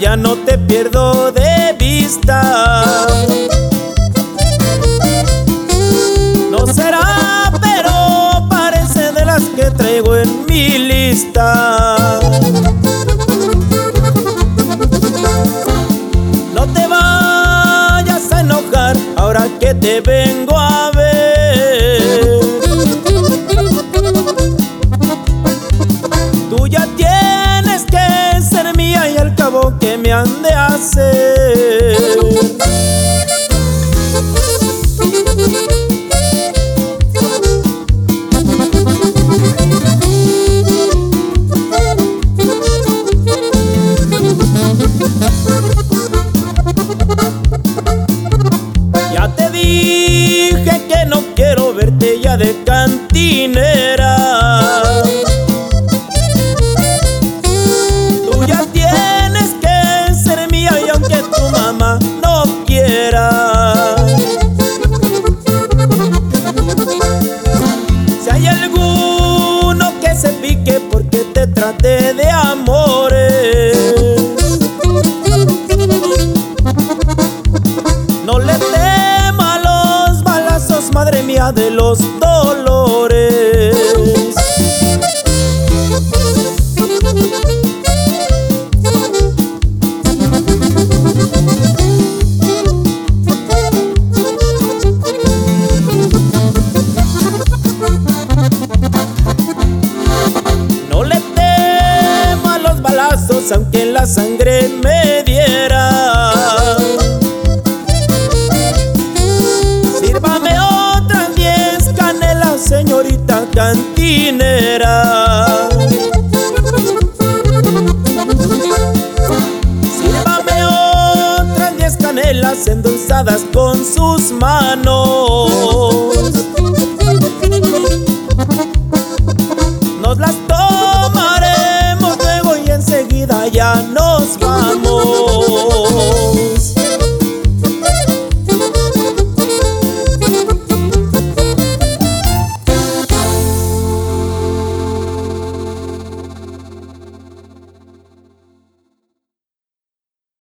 ya no te pierdo de vista. No será, pero parece de las que traigo en mi lista. No te vayas a enojar ahora que te vengo a Ya te dije que no quiero verte ya de cantinera. Alguno que se pique porque te trate de amores. No le tema a los balazos, madre mía de los dolores. Los balazos, aunque la sangre me diera. Sírvame otras diez canelas, señorita cantinera. Sírvame otras diez canelas endulzadas con sus manos. vamos.